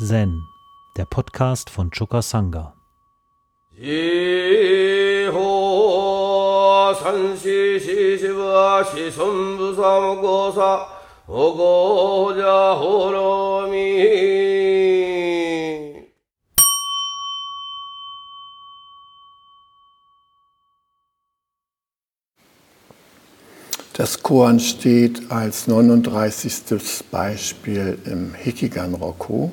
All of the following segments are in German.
Zen, der Podcast von Choka Sangha. Das Koan steht als 39. Beispiel im Hikigan Roku.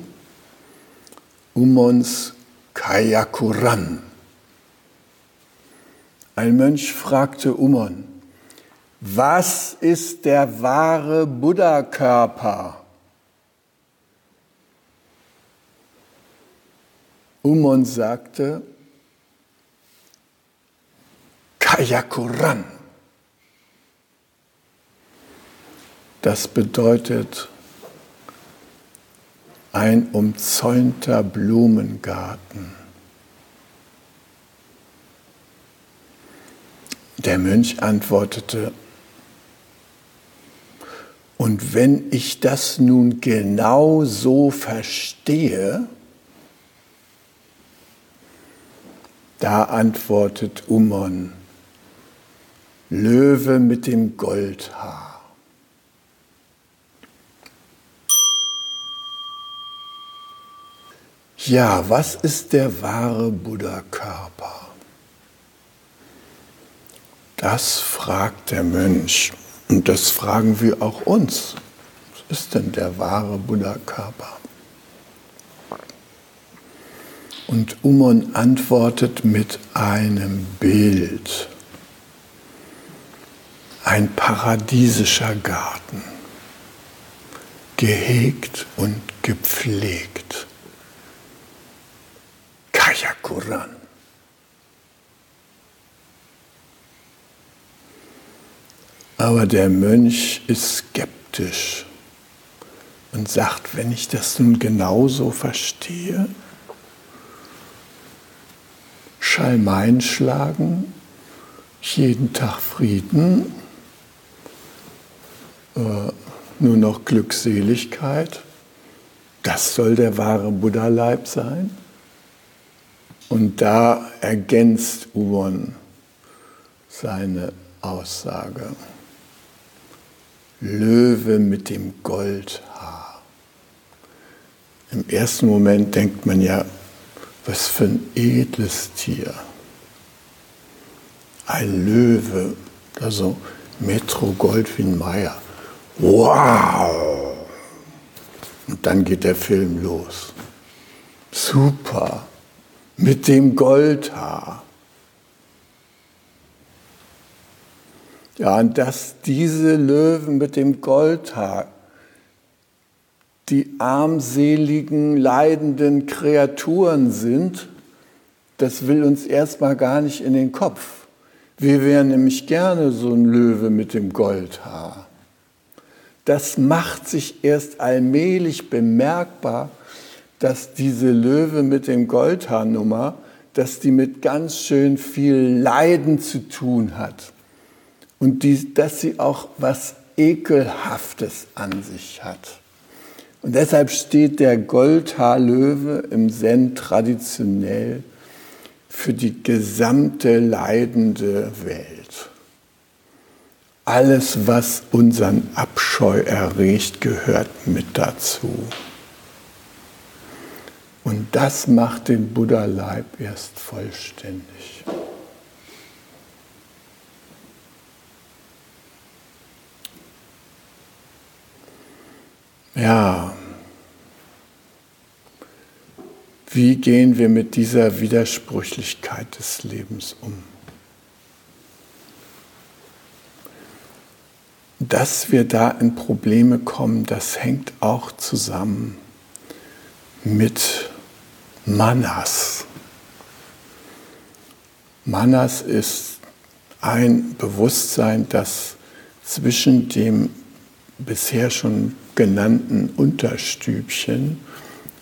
Umons Kayakuran. Ein Mönch fragte Umon, was ist der wahre Buddha-Körper? Umon sagte, Kayakuran. Das bedeutet ein umzäunter Blumengarten. Der Mönch antwortete, und wenn ich das nun genau so verstehe, da antwortet Umon, Löwe mit dem Goldhaar. Ja, was ist der wahre Buddha-Körper? Das fragt der Mönch und das fragen wir auch uns. Was ist denn der wahre Buddha-Körper? Und Umon antwortet mit einem Bild. Ein paradiesischer Garten, gehegt und gepflegt. Kayakuran. Aber der Mönch ist skeptisch und sagt, wenn ich das nun genauso verstehe, Schalmein schlagen, jeden Tag Frieden, äh, nur noch Glückseligkeit, das soll der wahre Buddha-Leib sein? Und da ergänzt Uwon seine Aussage. Löwe mit dem Goldhaar. Im ersten Moment denkt man ja, was für ein edles Tier. Ein Löwe, also Metro Goldwyn Mayer. Wow! Und dann geht der Film los. Super mit dem Goldhaar. Ja, und dass diese Löwen mit dem Goldhaar die armseligen, leidenden Kreaturen sind, das will uns erstmal gar nicht in den Kopf. Wir wären nämlich gerne so ein Löwe mit dem Goldhaar. Das macht sich erst allmählich bemerkbar, dass diese Löwe mit dem Goldhaarnummer, dass die mit ganz schön viel Leiden zu tun hat und die, dass sie auch was Ekelhaftes an sich hat. Und deshalb steht der Goldhaarlöwe im Zen traditionell für die gesamte leidende Welt. Alles, was unseren Abscheu erregt, gehört mit dazu. Und das macht den Buddha-Leib erst vollständig. Ja, wie gehen wir mit dieser Widersprüchlichkeit des Lebens um? Dass wir da in Probleme kommen, das hängt auch zusammen mit Manas. Manas ist ein Bewusstsein, das zwischen dem bisher schon genannten Unterstübchen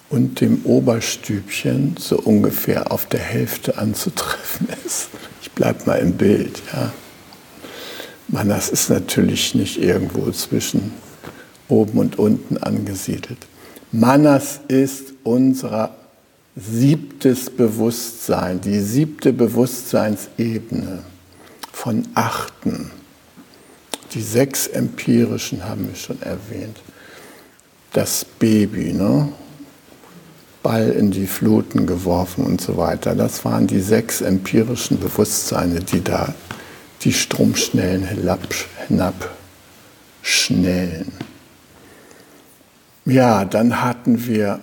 und dem Oberstübchen so ungefähr auf der Hälfte anzutreffen ist. Ich bleibe mal im Bild. Ja. Manas ist natürlich nicht irgendwo zwischen oben und unten angesiedelt. Manas ist unser siebtes Bewusstsein, die siebte Bewusstseinsebene von achten. Die sechs empirischen haben wir schon erwähnt. Das Baby, ne? Ball in die Fluten geworfen und so weiter. Das waren die sechs empirischen Bewusstseine, die da die Stromschnellen hinabschnellen. Ja, dann hatten wir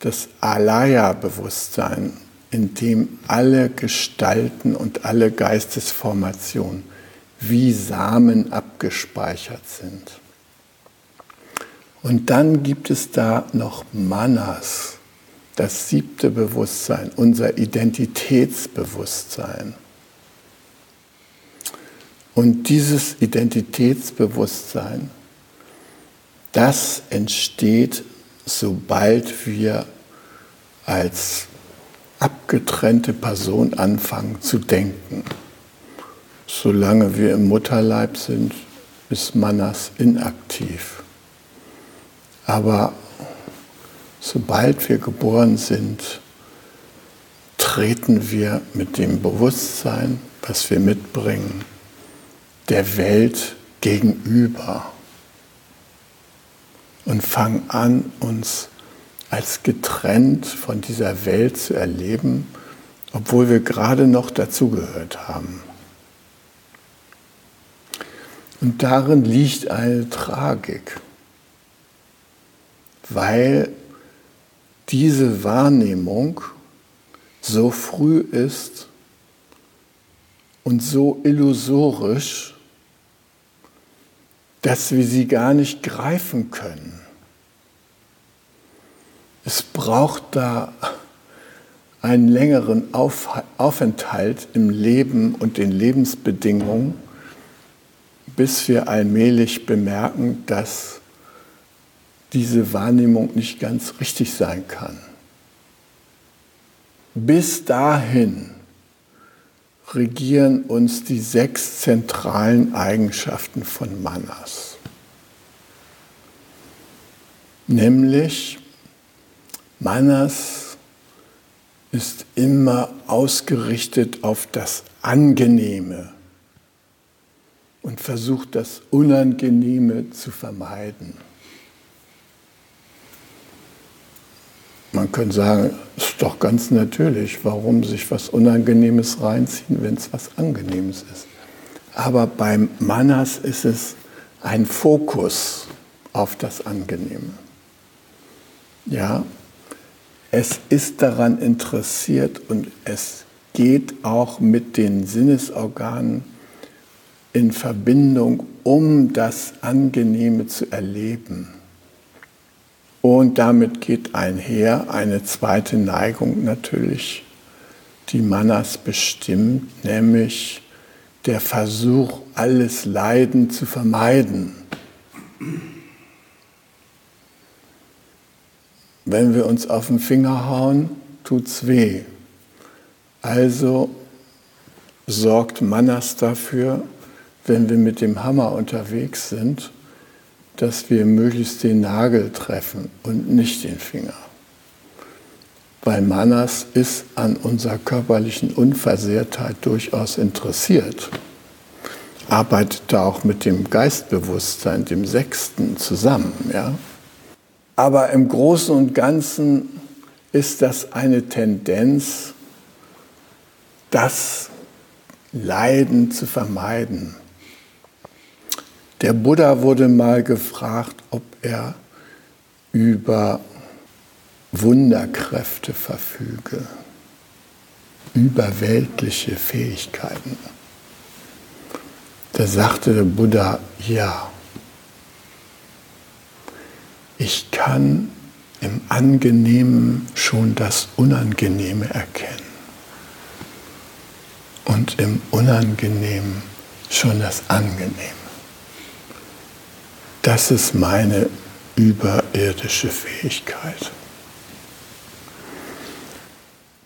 das Alaya-Bewusstsein, in dem alle Gestalten und alle Geistesformationen wie Samen abgespeichert sind. Und dann gibt es da noch Manas, das siebte Bewusstsein, unser Identitätsbewusstsein. Und dieses Identitätsbewusstsein, das entsteht, sobald wir als abgetrennte Person anfangen zu denken. Solange wir im Mutterleib sind, ist Manas inaktiv. Aber sobald wir geboren sind, treten wir mit dem Bewusstsein, was wir mitbringen, der Welt gegenüber und fangen an, uns als getrennt von dieser Welt zu erleben, obwohl wir gerade noch dazugehört haben. Und darin liegt eine Tragik, weil diese Wahrnehmung so früh ist und so illusorisch, dass wir sie gar nicht greifen können. Es braucht da einen längeren Aufenthalt im Leben und den Lebensbedingungen, bis wir allmählich bemerken, dass diese Wahrnehmung nicht ganz richtig sein kann. Bis dahin regieren uns die sechs zentralen Eigenschaften von Manas. Nämlich Manas ist immer ausgerichtet auf das Angenehme und versucht das Unangenehme zu vermeiden. Man könnte sagen, ist doch ganz natürlich, warum sich was Unangenehmes reinziehen, wenn es was Angenehmes ist. Aber beim Manas ist es ein Fokus auf das Angenehme. Ja, es ist daran interessiert und es geht auch mit den Sinnesorganen in Verbindung, um das Angenehme zu erleben. Und damit geht einher eine zweite Neigung natürlich, die Manas bestimmt, nämlich der Versuch, alles Leiden zu vermeiden. Wenn wir uns auf den Finger hauen, tut's weh. Also sorgt Manas dafür, wenn wir mit dem Hammer unterwegs sind, dass wir möglichst den Nagel treffen und nicht den Finger. Weil Manas ist an unserer körperlichen Unversehrtheit durchaus interessiert, arbeitet da auch mit dem Geistbewusstsein, dem Sechsten, zusammen. Ja? Aber im Großen und Ganzen ist das eine Tendenz, das Leiden zu vermeiden der Buddha wurde mal gefragt, ob er über Wunderkräfte verfüge, überweltliche Fähigkeiten. Da sagte der Buddha, ja, ich kann im Angenehmen schon das Unangenehme erkennen und im Unangenehmen schon das Angenehme. Das ist meine überirdische Fähigkeit.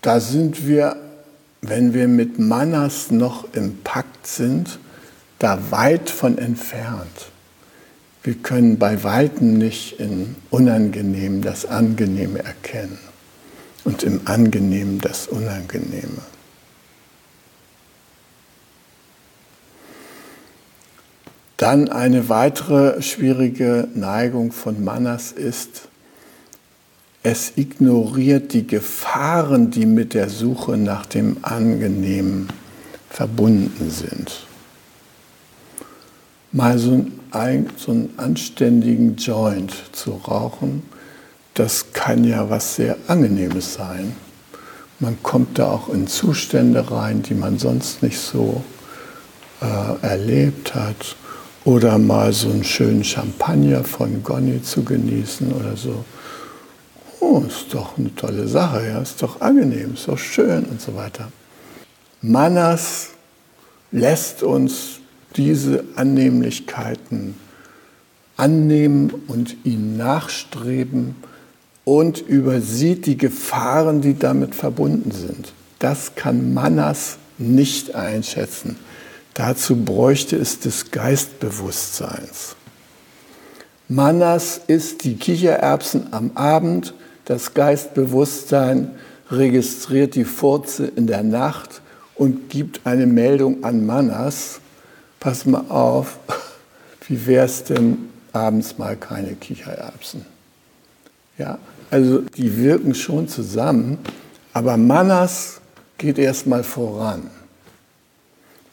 Da sind wir, wenn wir mit Manas noch im Pakt sind, da weit von entfernt. wir können bei Weitem nicht in Unangenehm das Angenehme erkennen und im Angenehmen das Unangenehme. Dann eine weitere schwierige Neigung von Manas ist, es ignoriert die Gefahren, die mit der Suche nach dem Angenehmen verbunden sind. Mal so einen, anständigen Joint zu rauchen, das kann ja was sehr Angenehmes sein. Man kommt da auch in Zustände rein, die man sonst nicht so äh, erlebt hat. Oder mal so einen schönen Champagner von Gonny zu genießen oder so. Oh, ist doch eine tolle Sache, ja, ist doch angenehm, ist doch schön und so weiter. Manas lässt uns diese Annehmlichkeiten annehmen und ihnen nachstreben und übersieht die Gefahren, die damit verbunden sind. Das kann Manas nicht einschätzen. Dazu bräuchte es des Geistbewusstseins. Manas ist die Kichererbsen am Abend, das Geistbewusstsein registriert die Furze in der Nacht und gibt eine Meldung an Manas. Pass mal auf, wie wäre es denn abends mal keine Kichererbsen? Ja, also die wirken schon zusammen, aber Manas geht erstmal voran.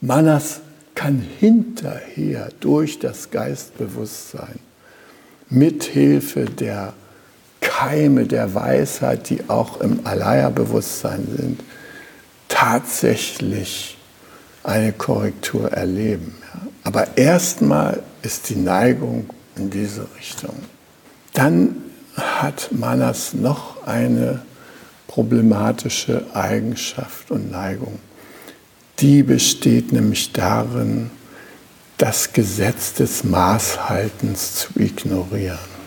Manas kann hinterher durch das Geistbewusstsein mithilfe der Keime der Weisheit, die auch im Alaya-Bewusstsein sind, tatsächlich eine Korrektur erleben. Aber erstmal ist die Neigung in diese Richtung. Dann hat Manas noch eine problematische Eigenschaft und Neigung. Die besteht nämlich darin, das Gesetz des Maßhaltens zu ignorieren.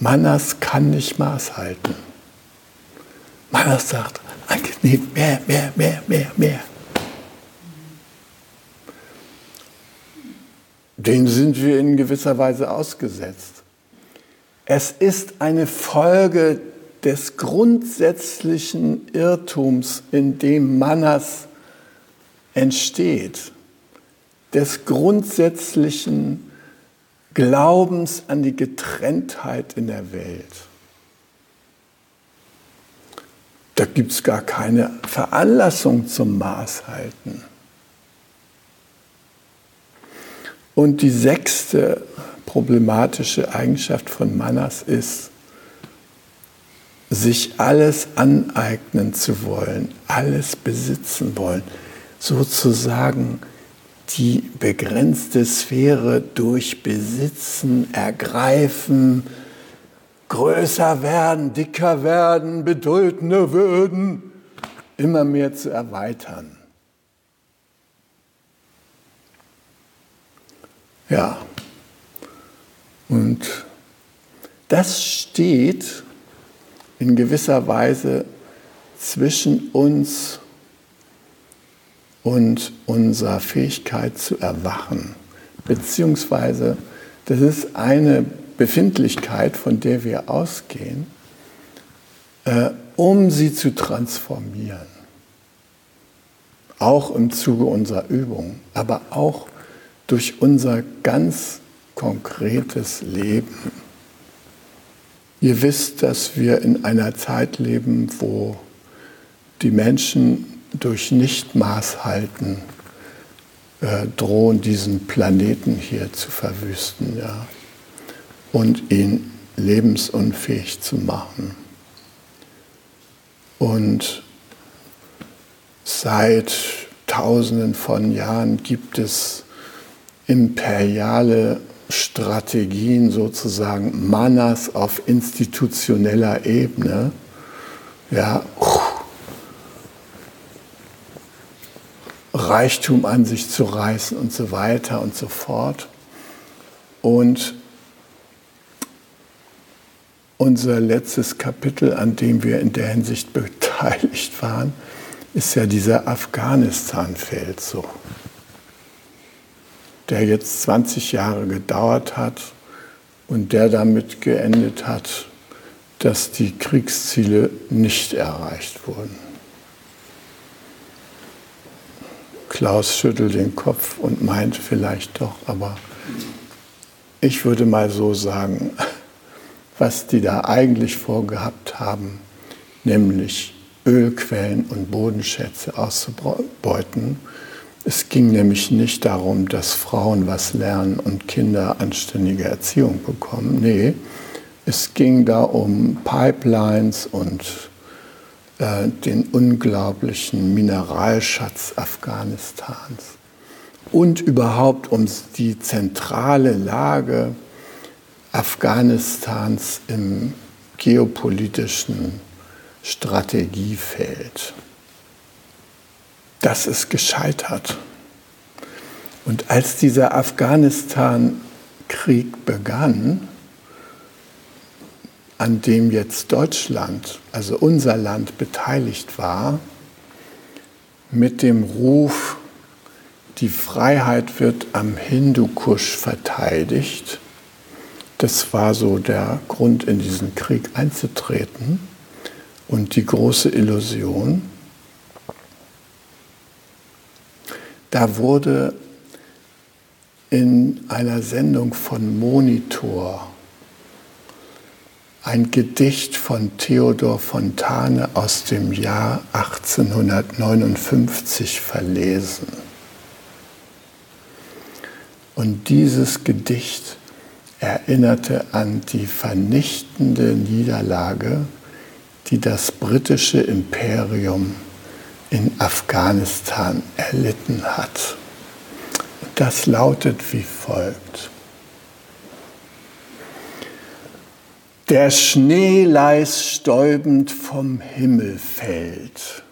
Manas kann nicht Maß halten. Manas sagt, angenehm, mehr, mehr, mehr, mehr, mehr. Den sind wir in gewisser Weise ausgesetzt. Es ist eine Folge des grundsätzlichen Irrtums, in dem Manas entsteht, des grundsätzlichen Glaubens an die Getrenntheit in der Welt. Da gibt es gar keine Veranlassung zum Maßhalten. Und die sechste problematische Eigenschaft von Manas ist, sich alles aneignen zu wollen, alles besitzen wollen, sozusagen die begrenzte Sphäre durch Besitzen, Ergreifen, größer werden, dicker werden, bedeutender werden, immer mehr zu erweitern. Ja, und das steht in gewisser Weise zwischen uns und unserer Fähigkeit zu erwachen. Beziehungsweise, das ist eine Befindlichkeit, von der wir ausgehen, äh, um sie zu transformieren. Auch im Zuge unserer Übung, aber auch durch unser ganz konkretes Leben. Ihr wisst, dass wir in einer Zeit leben, wo die Menschen durch Nichtmaßhalten äh, drohen, diesen Planeten hier zu verwüsten ja, und ihn lebensunfähig zu machen. Und seit Tausenden von Jahren gibt es imperiale Strategien sozusagen, Manas auf institutioneller Ebene, ja, Reichtum an sich zu reißen und so weiter und so fort. Und unser letztes Kapitel, an dem wir in der Hinsicht beteiligt waren, ist ja dieser Afghanistan-Feldzug, der jetzt 20 Jahre gedauert hat und der damit geendet hat, dass die Kriegsziele nicht erreicht wurden. Klaus schüttelt den Kopf und meint vielleicht doch, aber ich würde mal so sagen, was die da eigentlich vorgehabt haben, nämlich Ölquellen und Bodenschätze auszubeuten. Es ging nämlich nicht darum, dass Frauen was lernen und Kinder anständige Erziehung bekommen. Nee, es ging da um Pipelines und äh, den unglaublichen Mineralschatz Afghanistans und überhaupt um die zentrale Lage Afghanistans im geopolitischen Strategiefeld. Das ist gescheitert. Und als dieser Afghanistan-Krieg begann, an dem jetzt Deutschland, also unser Land, beteiligt war, mit dem Ruf, die Freiheit wird am Hindukusch verteidigt. Das war so der Grund, in diesen Krieg einzutreten und die große Illusion. Da wurde in einer Sendung von Monitor ein Gedicht von Theodor Fontane aus dem Jahr 1859 verlesen. Und dieses Gedicht erinnerte an die vernichtende Niederlage, die das britische Imperium in Afghanistan erlitten hat. Das lautet wie folgt. Der Schneeleis stäubend vom Himmel fällt,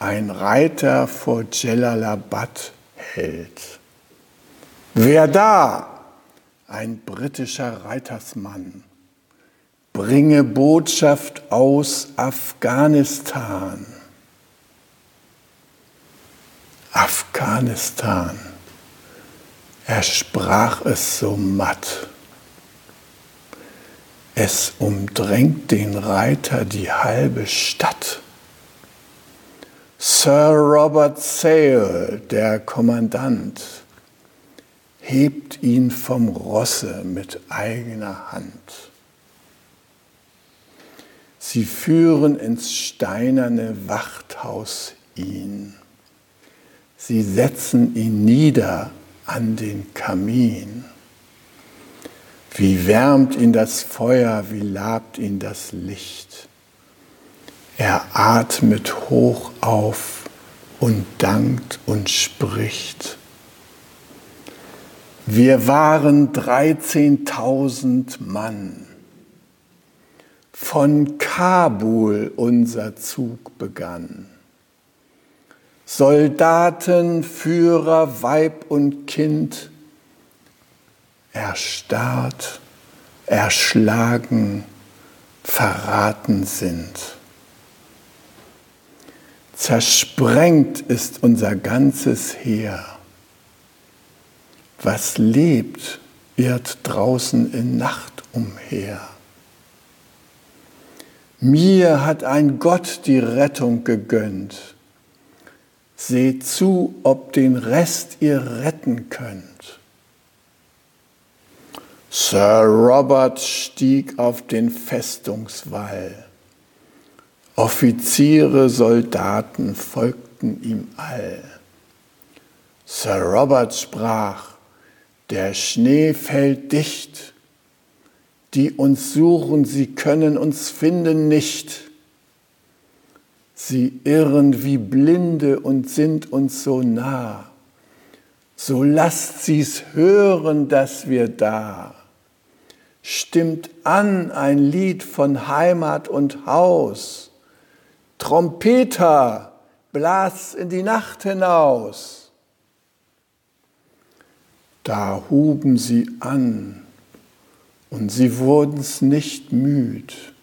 ein Reiter vor Jalalabad hält. Wer da? Ein britischer Reitersmann. Bringe Botschaft aus Afghanistan. Afghanistan. Er sprach es so matt. Es umdrängt den Reiter die halbe Stadt. Sir Robert Sale, der Kommandant, hebt ihn vom Rosse mit eigener Hand. Sie führen ins steinerne Wachthaus ihn. Sie setzen ihn nieder an den Kamin. Wie wärmt ihn das Feuer, wie labt ihn das Licht. Er atmet hoch auf und dankt und spricht. Wir waren 13.000 Mann. Von Kabul unser Zug begann. Soldaten, Führer, Weib und Kind, erstarrt, erschlagen, verraten sind. Zersprengt ist unser ganzes Heer. Was lebt, irrt draußen in Nacht umher. Mir hat ein Gott die Rettung gegönnt. Seht zu, ob den Rest ihr retten könnt. Sir Robert stieg auf den Festungswall. Offiziere, Soldaten folgten ihm all. Sir Robert sprach, der Schnee fällt dicht, die uns suchen, sie können uns finden nicht. Sie irren wie Blinde und sind uns so nah. So lasst sie's hören, dass wir da stimmt an ein Lied von Heimat und Haus. Trompeter, blas in die Nacht hinaus. Da huben sie an und sie wurden's nicht müd.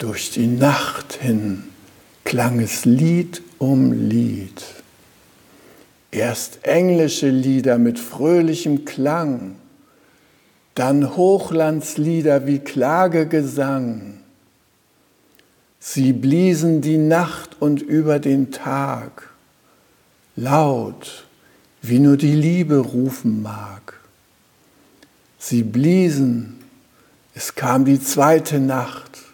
Durch die Nacht hin klang es Lied um Lied. Erst englische Lieder mit fröhlichem Klang, dann Hochlandslieder wie Klagegesang. Sie bliesen die Nacht und über den Tag, laut, wie nur die Liebe rufen mag. Sie bliesen, es kam die zweite Nacht,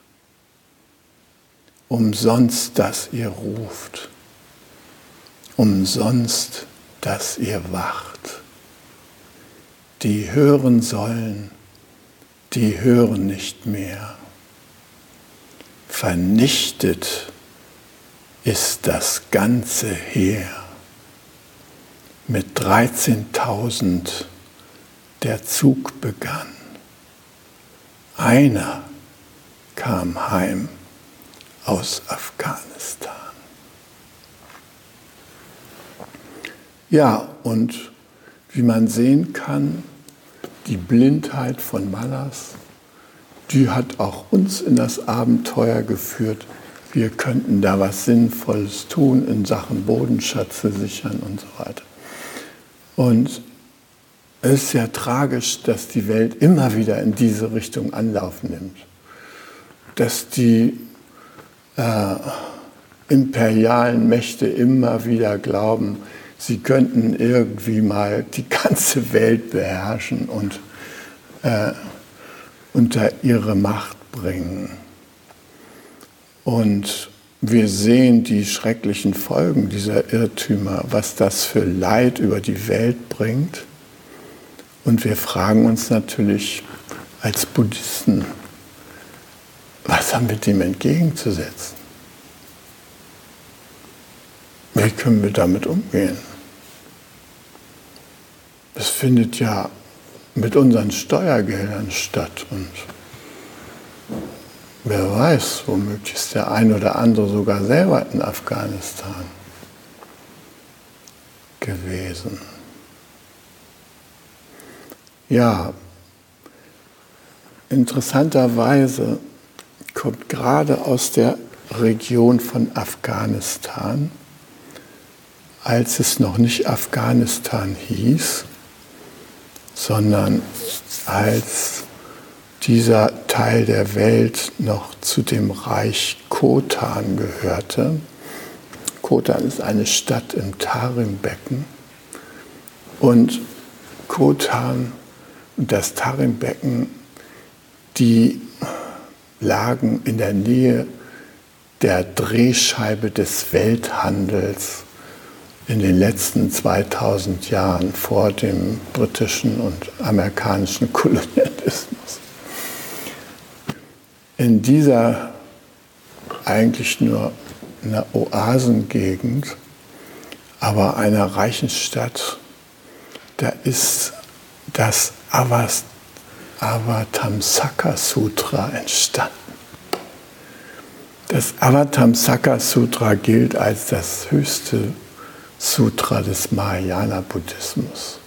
umsonst, dass ihr ruft, umsonst, dass ihr wacht. Die hören sollen, die hören nicht mehr. Vernichtet ist das ganze Heer mit 13.000 der Zug begann. Einer kam heim aus Afghanistan. Ja, und wie man sehen kann, die Blindheit von Malas, die hat auch uns in das Abenteuer geführt. Wir könnten da was Sinnvolles tun in Sachen Bodenschatze sichern und so weiter. Und es ist ja tragisch, dass die Welt immer wieder in diese Richtung Anlauf nimmt. Dass die äh, imperialen Mächte immer wieder glauben, sie könnten irgendwie mal die ganze Welt beherrschen und äh, unter ihre Macht bringen. Und wir sehen die schrecklichen Folgen dieser Irrtümer, was das für Leid über die Welt bringt. Und wir fragen uns natürlich als Buddhisten, was haben wir dem entgegenzusetzen? Wie können wir damit umgehen? Es findet ja mit unseren Steuergeldern statt und Wer weiß, womöglich ist der ein oder andere sogar selber in Afghanistan gewesen. Ja, interessanterweise kommt gerade aus der Region von Afghanistan, als es noch nicht Afghanistan hieß, sondern als dieser Teil der Welt noch zu dem Reich Khotan gehörte. Khotan ist eine Stadt im Tarimbecken. Und Khotan und das Tarimbecken, die lagen in der Nähe der Drehscheibe des Welthandels in den letzten 2000 Jahren vor dem britischen und amerikanischen Kolonialismus. In dieser eigentlich nur einer Oasengegend, aber einer reichen Stadt, da ist das Avatamsaka Sutra entstanden. Das Avatamsaka Sutra gilt als das höchste Sutra des Mahayana Buddhismus.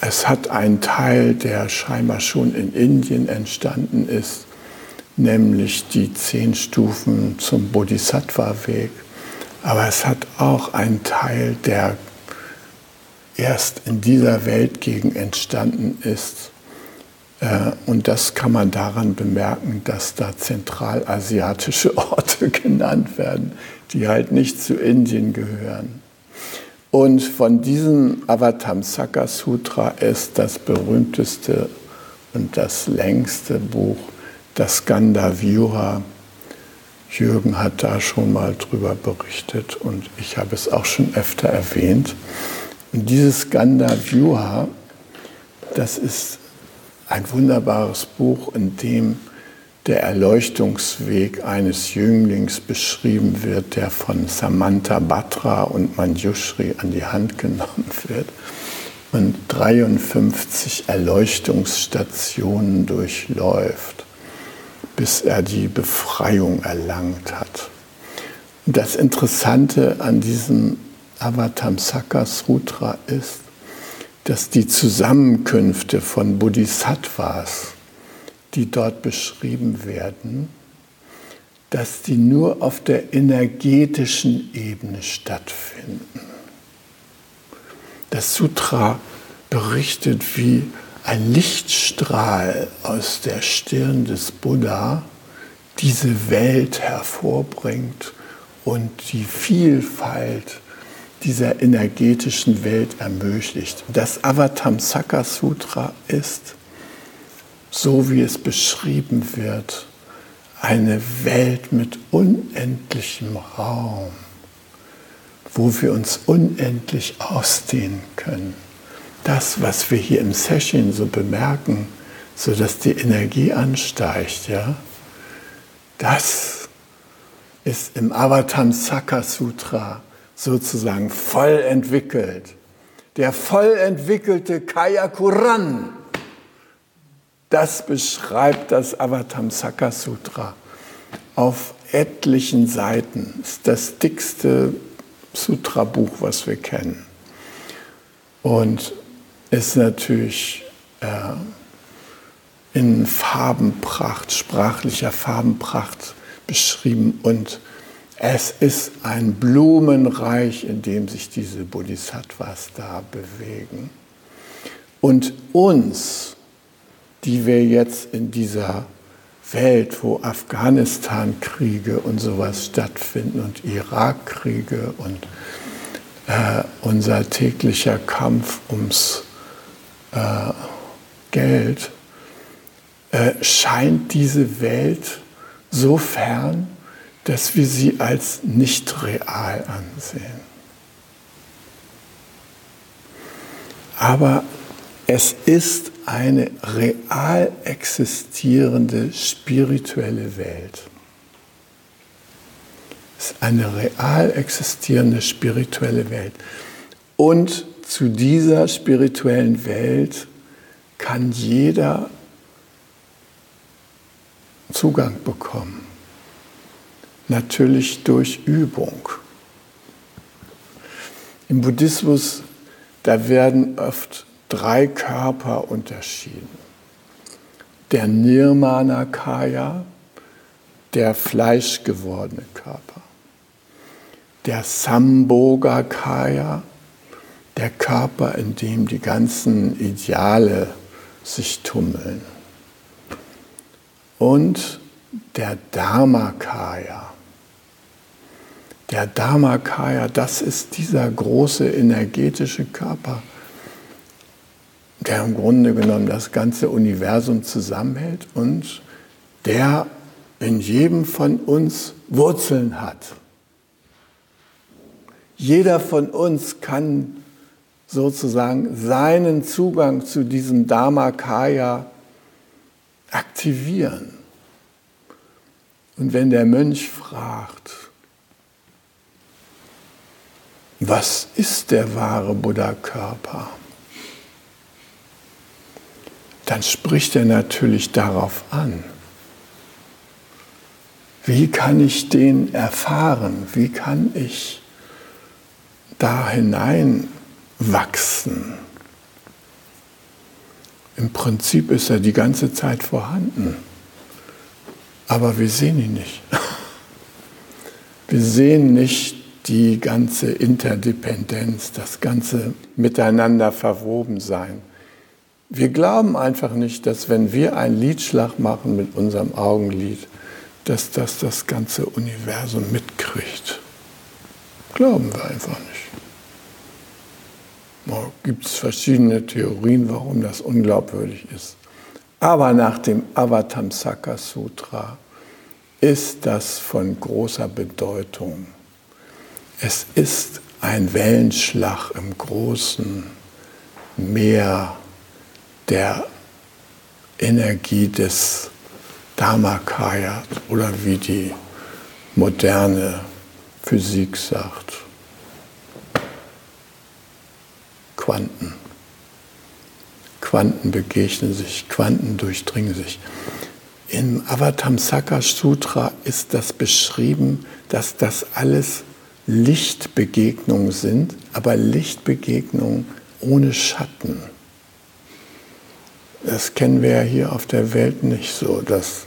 Es hat einen Teil, der scheinbar schon in Indien entstanden ist, nämlich die zehn Stufen zum Bodhisattva-Weg. Aber es hat auch einen Teil, der erst in dieser Weltgegend entstanden ist. Äh, und das kann man daran bemerken, dass da zentralasiatische Orte genannt werden, die halt nicht zu Indien gehören. Und von diesem Avatamsaka Sutra ist das berühmteste und das längste Buch das Gandhavyuha. Jürgen hat da schon mal drüber berichtet und ich habe es auch schon öfter erwähnt. Und dieses Gandhavyuha, das ist ein wunderbares Buch, in dem der Erleuchtungsweg eines Jünglings beschrieben wird, der von Samantha Batra und Manjushri an die Hand genommen wird und 53 Erleuchtungsstationen durchläuft, bis er die Befreiung erlangt hat. Und das Interessante an diesem Avatamsaka Sutra ist, dass die Zusammenkünfte von Bodhisattvas, die dort beschrieben werden, dass die nur auf der energetischen Ebene stattfinden. Das Sutra berichtet, wie ein Lichtstrahl aus der Stirn des Buddha diese Welt hervorbringt und die Vielfalt dieser energetischen Welt ermöglicht. Das Avatamsaka Sutra ist, so wie es beschrieben wird, eine Welt mit unendlichem Raum, wo wir uns unendlich ausdehnen können. Das, was wir hier im Session so bemerken, so dass die Energie ansteigt, ja, das ist im Avatamsaka Sutra sozusagen voll entwickelt. Der voll entwickelte Kaya Kuran, das beschreibt das Avatamsaka Sutra auf etlichen Seiten. Das ist das dickste Sutra-Buch, was wir kennen. Und ist natürlich äh, in Farbenpracht, sprachlicher Farbenpracht beschrieben und es ist ein Blumenreich, in dem sich diese Bodhisattvas da bewegen. Und uns, die wir jetzt in dieser Welt, wo Afghanistan-Kriege und sowas stattfinden und Irak-Kriege und äh, unser täglicher Kampf ums äh, Geld, äh, scheint diese Welt so fern, dass wir sie als nicht real ansehen. Aber es ist eine real existierende spirituelle Welt. Es ist eine real existierende spirituelle Welt. Und zu dieser spirituellen Welt kann jeder Zugang bekommen. Natürlich durch Übung. Im Buddhismus, da werden oft drei Körper unterschieden. Der Nirmana Kaya, der fleischgewordene Körper. Der Sambhoga Kaya, der Körper, in dem die ganzen Ideale sich tummeln und der Dharmakaya. Der Dharmakaya, das ist dieser große energetische Körper, der im Grunde genommen das ganze Universum zusammenhält und der in jedem von uns Wurzeln hat. Jeder von uns kann sozusagen seinen Zugang zu diesem Dharmakaya aktivieren. Und wenn der Mönch fragt, was ist der wahre Buddha-Körper? Dann spricht er natürlich darauf an. Wie kann ich den erfahren? Wie kann ich da hineinwachsen? Im Prinzip ist er die ganze Zeit vorhanden, aber wir sehen ihn nicht. Wir sehen nicht die ganze Interdependenz, das ganze Miteinander verwoben sein. Wir glauben einfach nicht, dass wenn wir einen Liedschlag machen mit unserem Augenlid, dass das das ganze Universum mitkriegt. Glauben wir einfach nicht. Gibt es verschiedene Theorien, warum das unglaubwürdig ist. Aber nach dem Avatamsaka Sutra ist das von großer Bedeutung. Es ist ein Wellenschlag im großen Meer der Energie des Dharmakaya oder wie die moderne Physik sagt. Quanten. Quanten begegnen sich, Quanten durchdringen sich. Im Avatamsaka Sutra ist das beschrieben, dass das alles Lichtbegegnungen sind, aber Lichtbegegnungen ohne Schatten. Das kennen wir ja hier auf der Welt nicht so, dass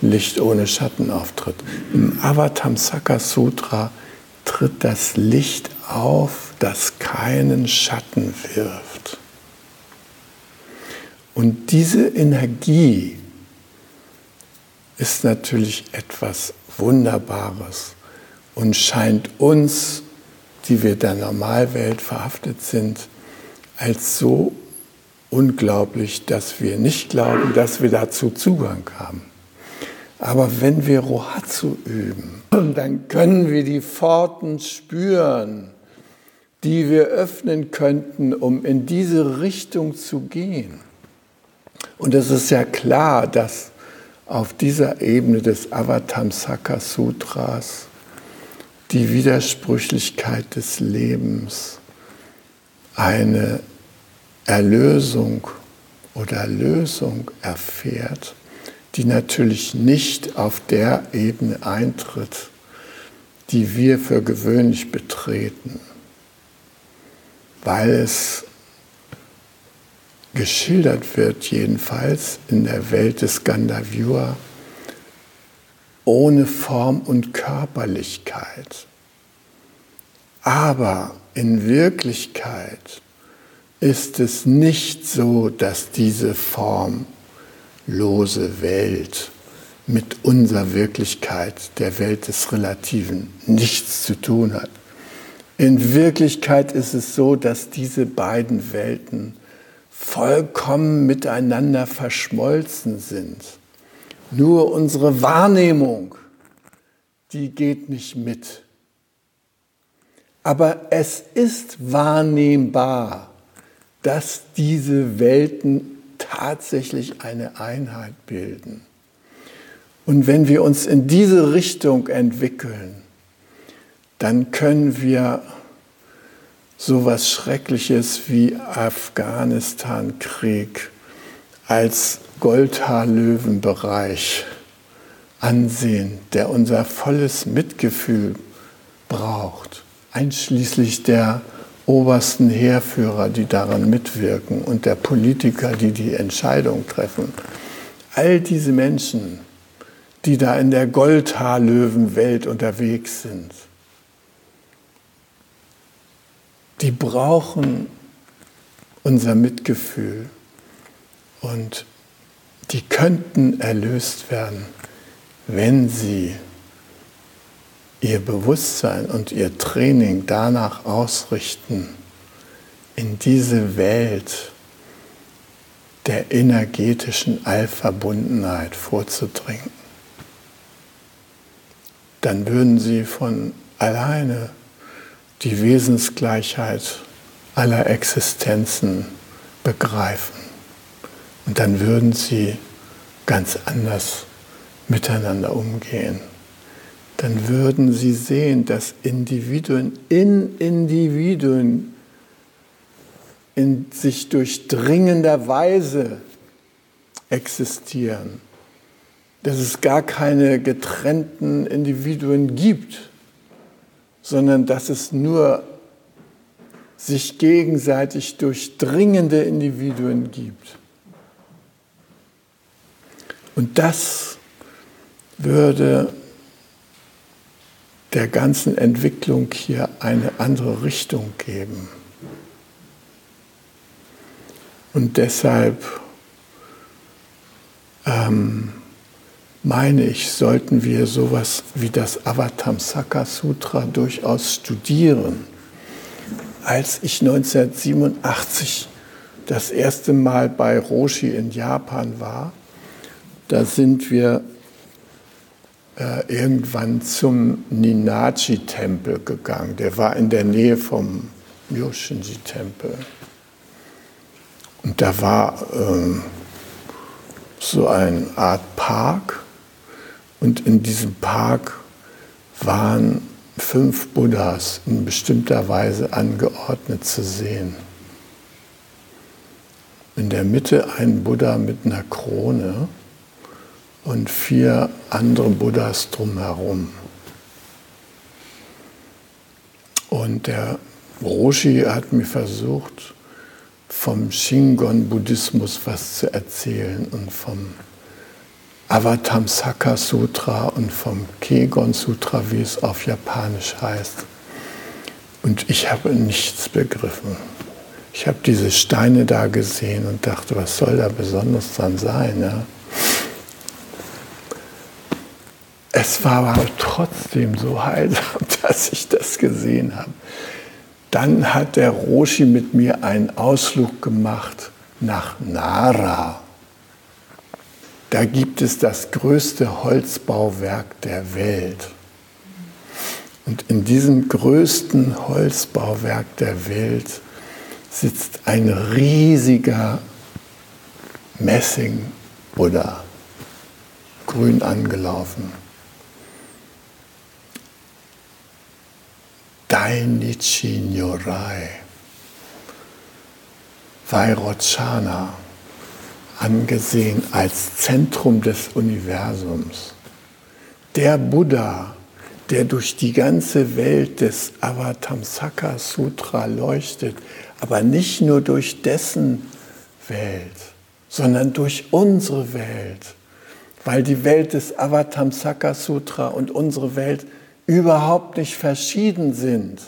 Licht ohne Schatten auftritt. Im Avatamsaka Sutra tritt das Licht auf, das keinen Schatten wirft. Und diese Energie ist natürlich etwas Wunderbares und scheint uns, die wir der Normalwelt verhaftet sind, als so unglaublich, dass wir nicht glauben, dass wir dazu Zugang haben. Aber wenn wir Rohatsu üben, dann können wir die Pforten spüren, die wir öffnen könnten, um in diese Richtung zu gehen. Und es ist ja klar, dass auf dieser Ebene des Avatamsaka Sutras die Widersprüchlichkeit des Lebens eine Erlösung oder Lösung erfährt, die natürlich nicht auf der Ebene eintritt, die wir für gewöhnlich betreten, weil es geschildert wird, jedenfalls in der Welt des Gandavyua, ohne Form und Körperlichkeit. Aber in Wirklichkeit ist es nicht so, dass diese formlose Welt mit unserer Wirklichkeit, der Welt des Relativen, nichts zu tun hat. In Wirklichkeit ist es so, dass diese beiden Welten vollkommen miteinander verschmolzen sind. Nur unsere Wahrnehmung, die geht nicht mit. Aber es ist wahrnehmbar, dass diese Welten tatsächlich eine Einheit bilden. Und wenn wir uns in diese Richtung entwickeln, dann können wir so was Schreckliches wie Afghanistan-Krieg als Goldhaarlöwenbereich ansehen, der unser volles Mitgefühl braucht, einschließlich der obersten Heerführer, die daran mitwirken und der Politiker, die die Entscheidung treffen. All diese Menschen, die da in der Goldhaarlöwenwelt unterwegs sind, die brauchen unser Mitgefühl und die könnten erlöst werden, wenn sie ihr Bewusstsein und ihr Training danach ausrichten, in diese Welt der energetischen Allverbundenheit vorzudringen. Dann würden sie von alleine die Wesensgleichheit aller Existenzen begreifen. Und dann würden sie ganz anders miteinander umgehen. Dann würden sie sehen, dass Individuen in Individuen in sich durchdringender Weise existieren. Dass es gar keine getrennten Individuen gibt sondern dass es nur sich gegenseitig durchdringende Individuen gibt. Und das würde der ganzen Entwicklung hier eine andere Richtung geben. Und deshalb ähm, meine ich, sollten wir sowas wie das Avatamsaka Sutra durchaus studieren. Als ich 1987 das erste Mal bei Roshi in Japan war, da sind wir äh, irgendwann zum Ninachi-Tempel gegangen. Der war in der Nähe vom Myoshinji-Tempel. Und da war äh, so eine Art Park und in diesem Park waren fünf Buddhas in bestimmter Weise angeordnet zu sehen. In der Mitte ein Buddha mit einer Krone und vier andere Buddhas drumherum. Und der Roshi hat mir versucht, vom Shingon-Buddhismus was zu erzählen und vom Avatamsaka Sutra und vom Kegon Sutra, wie es auf Japanisch heißt. Und ich habe nichts begriffen. Ich habe diese Steine da gesehen und dachte, was soll da besonders dran sein? Ja? Es war aber trotzdem so heilsam, dass ich das gesehen habe. Dann hat der Roshi mit mir einen Ausflug gemacht nach Nara. Da gibt es das größte Holzbauwerk der Welt. Und in diesem größten Holzbauwerk der Welt sitzt ein riesiger Messing Buddha, grün angelaufen. Dainichi Nyorai, Vairocana, angesehen als Zentrum des Universums. Der Buddha, der durch die ganze Welt des Avatamsaka Sutra leuchtet, aber nicht nur durch dessen Welt, sondern durch unsere Welt, weil die Welt des Avatamsaka Sutra und unsere Welt überhaupt nicht verschieden sind.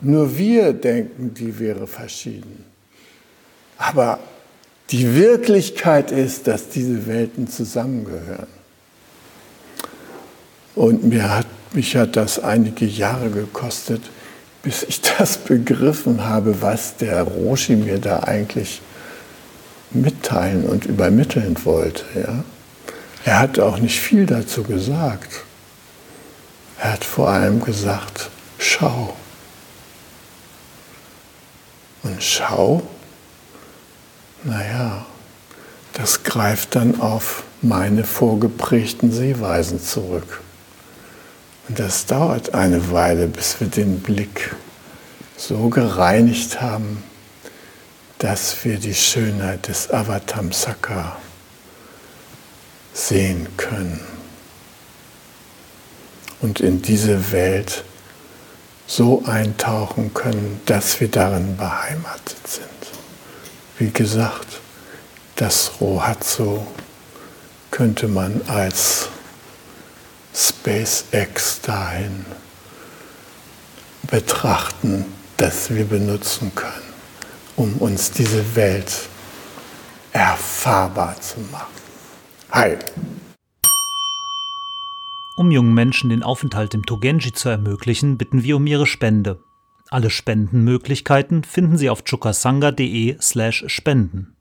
Nur wir denken, die wäre verschieden. Aber die Wirklichkeit ist, dass diese Welten zusammengehören. Und mir hat, mich hat das einige Jahre gekostet, bis ich das begriffen habe, was der Roshi mir da eigentlich mitteilen und übermitteln wollte. Ja? Er hat auch nicht viel dazu gesagt. Er hat vor allem gesagt, schau. Und schau, naja, das greift dann auf meine vorgeprägten Sehweisen zurück. Und das dauert eine Weile, bis wir den Blick so gereinigt haben, dass wir die Schönheit des Avatamsaka sehen können und in diese Welt so eintauchen können, dass wir darin beheimatet sind. Wie gesagt, das Rohatsu könnte man als SpaceX dahin betrachten, das wir benutzen können, um uns diese Welt erfahrbar zu machen. Hi! Um jungen Menschen den Aufenthalt im Togenji zu ermöglichen, bitten wir um ihre Spende. Alle Spendenmöglichkeiten finden Sie auf chukasanga.de/spenden.